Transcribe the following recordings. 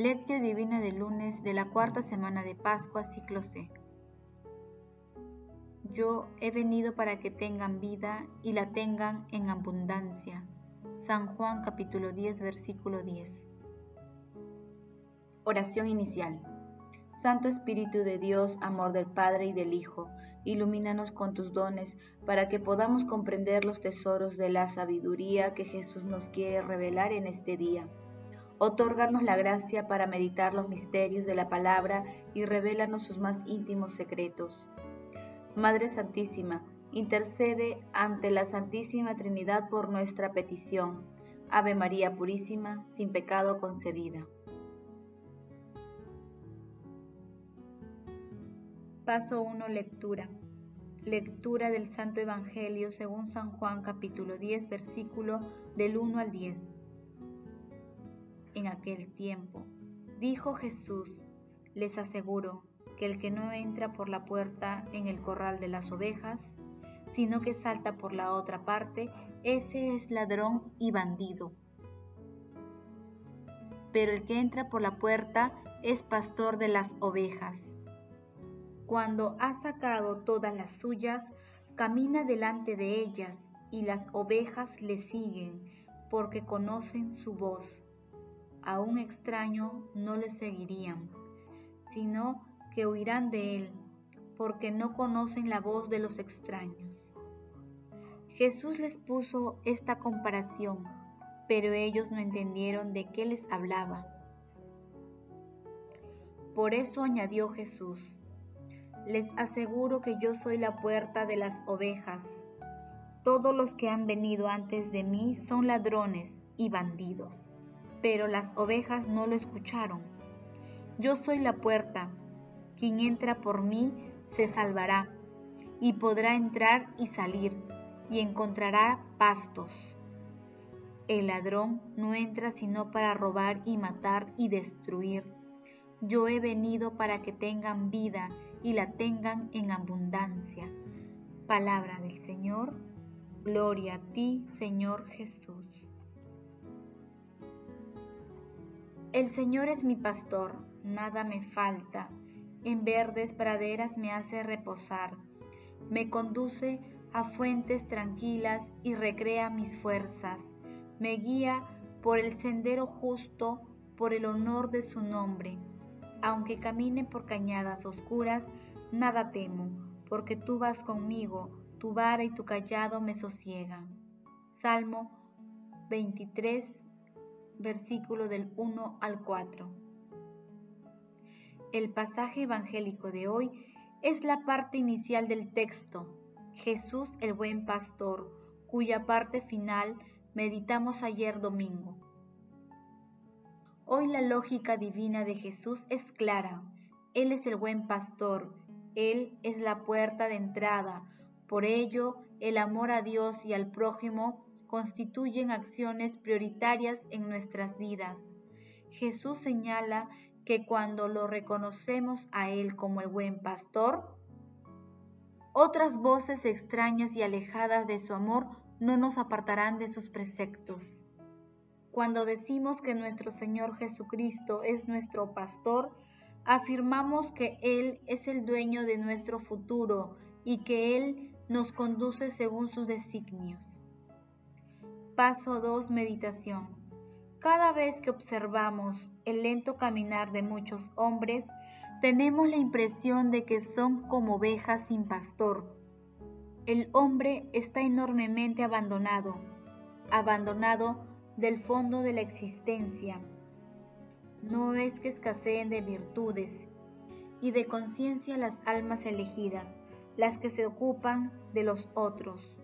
Lectio Divina del lunes de la cuarta semana de Pascua, ciclo C. Yo he venido para que tengan vida y la tengan en abundancia. San Juan capítulo 10, versículo 10. Oración inicial. Santo Espíritu de Dios, amor del Padre y del Hijo, ilumínanos con tus dones para que podamos comprender los tesoros de la sabiduría que Jesús nos quiere revelar en este día Otórganos la gracia para meditar los misterios de la palabra y revélanos sus más íntimos secretos. Madre Santísima, intercede ante la Santísima Trinidad por nuestra petición. Ave María Purísima, sin pecado concebida. Paso 1. Lectura. Lectura del Santo Evangelio según San Juan capítulo 10 versículo del 1 al 10 en aquel tiempo. Dijo Jesús, les aseguro que el que no entra por la puerta en el corral de las ovejas, sino que salta por la otra parte, ese es ladrón y bandido. Pero el que entra por la puerta es pastor de las ovejas. Cuando ha sacado todas las suyas, camina delante de ellas, y las ovejas le siguen, porque conocen su voz a un extraño no le seguirían, sino que huirán de él, porque no conocen la voz de los extraños. Jesús les puso esta comparación, pero ellos no entendieron de qué les hablaba. Por eso añadió Jesús, les aseguro que yo soy la puerta de las ovejas. Todos los que han venido antes de mí son ladrones y bandidos pero las ovejas no lo escucharon. Yo soy la puerta, quien entra por mí se salvará, y podrá entrar y salir, y encontrará pastos. El ladrón no entra sino para robar y matar y destruir. Yo he venido para que tengan vida y la tengan en abundancia. Palabra del Señor. Gloria a ti, Señor Jesús. El Señor es mi pastor, nada me falta. En verdes praderas me hace reposar. Me conduce a fuentes tranquilas y recrea mis fuerzas. Me guía por el sendero justo, por el honor de su nombre. Aunque camine por cañadas oscuras, nada temo, porque tú vas conmigo, tu vara y tu callado me sosiegan. Salmo 23, versículo del 1 al 4. El pasaje evangélico de hoy es la parte inicial del texto, Jesús el buen pastor, cuya parte final meditamos ayer domingo. Hoy la lógica divina de Jesús es clara. Él es el buen pastor, Él es la puerta de entrada. Por ello, el amor a Dios y al prójimo constituyen acciones prioritarias en nuestras vidas. Jesús señala que cuando lo reconocemos a Él como el buen pastor, otras voces extrañas y alejadas de su amor no nos apartarán de sus preceptos. Cuando decimos que nuestro Señor Jesucristo es nuestro pastor, afirmamos que Él es el dueño de nuestro futuro y que Él nos conduce según sus designios. Paso 2. Meditación. Cada vez que observamos el lento caminar de muchos hombres, tenemos la impresión de que son como ovejas sin pastor. El hombre está enormemente abandonado, abandonado del fondo de la existencia. No es que escaseen de virtudes y de conciencia las almas elegidas, las que se ocupan de los otros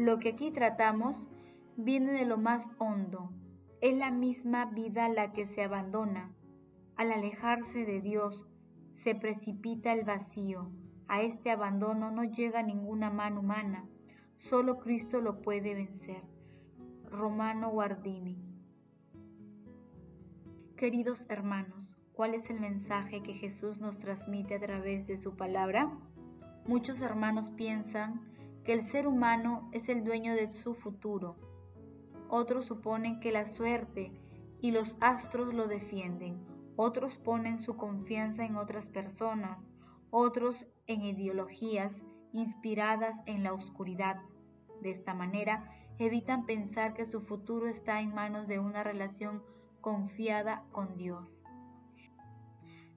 lo que aquí tratamos viene de lo más hondo. Es la misma vida la que se abandona. Al alejarse de Dios, se precipita el vacío. A este abandono no llega ninguna mano humana. Solo Cristo lo puede vencer. Romano Guardini. Queridos hermanos, ¿cuál es el mensaje que Jesús nos transmite a través de su palabra? Muchos hermanos piensan que el ser humano es el dueño de su futuro. Otros suponen que la suerte y los astros lo defienden. Otros ponen su confianza en otras personas, otros en ideologías inspiradas en la oscuridad. De esta manera, evitan pensar que su futuro está en manos de una relación confiada con Dios.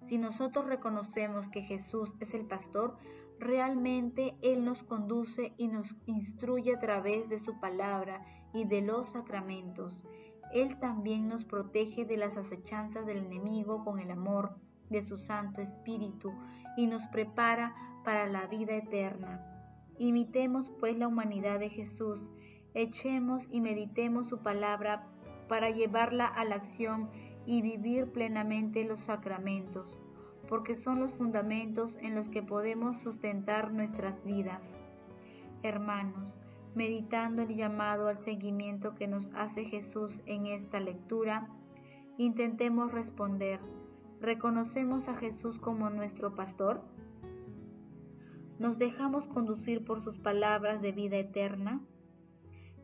Si nosotros reconocemos que Jesús es el pastor, realmente Él nos conduce y nos instruye a través de su palabra y de los sacramentos. Él también nos protege de las acechanzas del enemigo con el amor de su Santo Espíritu y nos prepara para la vida eterna. Imitemos pues la humanidad de Jesús, echemos y meditemos su palabra para llevarla a la acción y vivir plenamente los sacramentos, porque son los fundamentos en los que podemos sustentar nuestras vidas. Hermanos, meditando el llamado al seguimiento que nos hace Jesús en esta lectura, intentemos responder, ¿reconocemos a Jesús como nuestro pastor? ¿Nos dejamos conducir por sus palabras de vida eterna?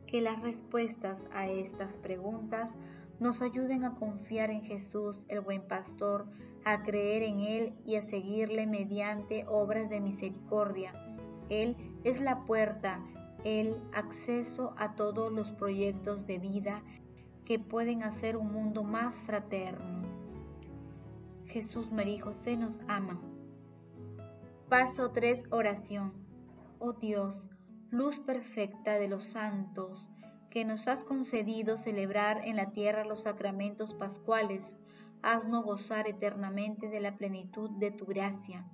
Que las respuestas a estas preguntas nos ayuden a confiar en Jesús, el buen pastor, a creer en Él y a seguirle mediante obras de misericordia. Él es la puerta, el acceso a todos los proyectos de vida que pueden hacer un mundo más fraterno. Jesús, María y José nos ama. Paso 3. Oración. Oh Dios, luz perfecta de los santos, que nos has concedido celebrar en la tierra los sacramentos pascuales, haznos gozar eternamente de la plenitud de tu gracia.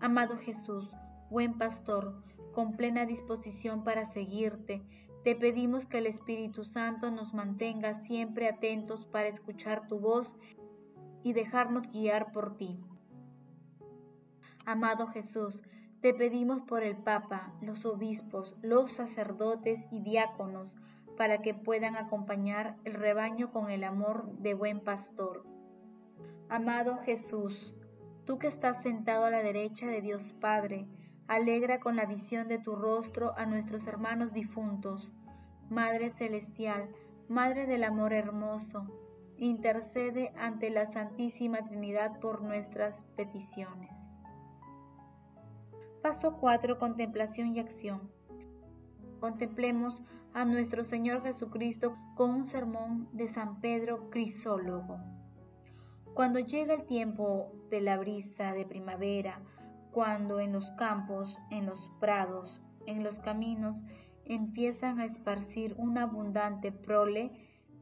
Amado Jesús, buen pastor, con plena disposición para seguirte, te pedimos que el Espíritu Santo nos mantenga siempre atentos para escuchar tu voz y dejarnos guiar por ti. Amado Jesús, te pedimos por el Papa, los obispos, los sacerdotes y diáconos, para que puedan acompañar el rebaño con el amor de buen pastor. Amado Jesús, tú que estás sentado a la derecha de Dios Padre, alegra con la visión de tu rostro a nuestros hermanos difuntos. Madre Celestial, Madre del Amor Hermoso, intercede ante la Santísima Trinidad por nuestras peticiones. Paso 4. Contemplación y acción. Contemplemos a nuestro Señor Jesucristo con un sermón de San Pedro Crisólogo. Cuando llega el tiempo de la brisa de primavera, cuando en los campos, en los prados, en los caminos empiezan a esparcir una abundante prole,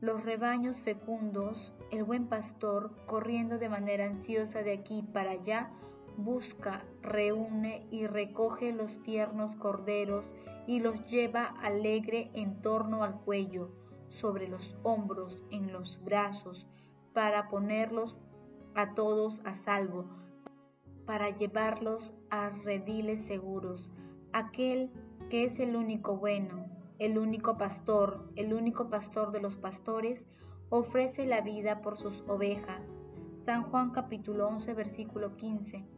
los rebaños fecundos, el buen pastor, corriendo de manera ansiosa de aquí para allá, busca, reúne y recoge los tiernos corderos y los lleva alegre en torno al cuello, sobre los hombros, en los brazos, para ponerlos a todos a salvo, para llevarlos a rediles seguros. Aquel que es el único bueno, el único pastor, el único pastor de los pastores, ofrece la vida por sus ovejas. San Juan capítulo 11 versículo 15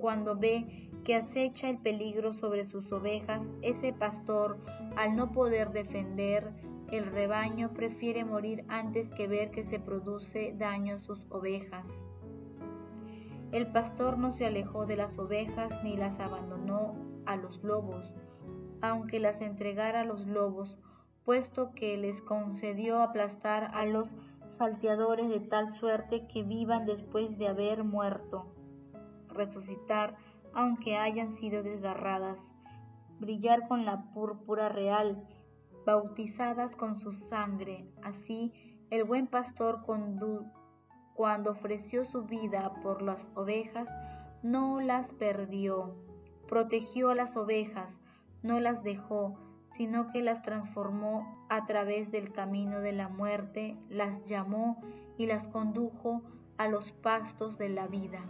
cuando ve que acecha el peligro sobre sus ovejas, ese pastor, al no poder defender el rebaño, prefiere morir antes que ver que se produce daño a sus ovejas. El pastor no se alejó de las ovejas ni las abandonó a los lobos, aunque las entregara a los lobos, puesto que les concedió aplastar a los salteadores de tal suerte que vivan después de haber muerto resucitar aunque hayan sido desgarradas, brillar con la púrpura real, bautizadas con su sangre. Así, el buen pastor cuando ofreció su vida por las ovejas, no las perdió, protegió a las ovejas, no las dejó, sino que las transformó a través del camino de la muerte, las llamó y las condujo a los pastos de la vida.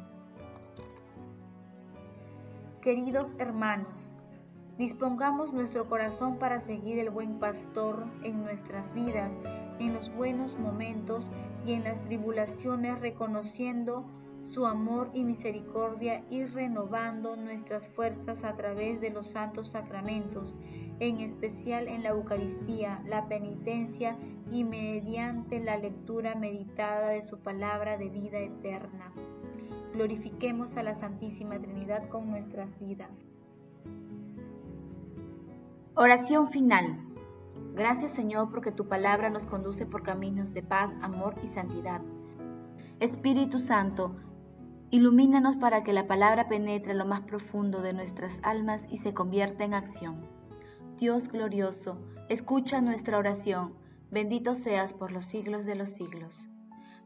Queridos hermanos, dispongamos nuestro corazón para seguir el buen pastor en nuestras vidas, en los buenos momentos y en las tribulaciones, reconociendo su amor y misericordia y renovando nuestras fuerzas a través de los santos sacramentos, en especial en la Eucaristía, la penitencia y mediante la lectura meditada de su palabra de vida eterna. Glorifiquemos a la Santísima Trinidad con nuestras vidas. Oración final. Gracias Señor porque tu palabra nos conduce por caminos de paz, amor y santidad. Espíritu Santo, ilumínanos para que la palabra penetre lo más profundo de nuestras almas y se convierta en acción. Dios glorioso, escucha nuestra oración, bendito seas por los siglos de los siglos.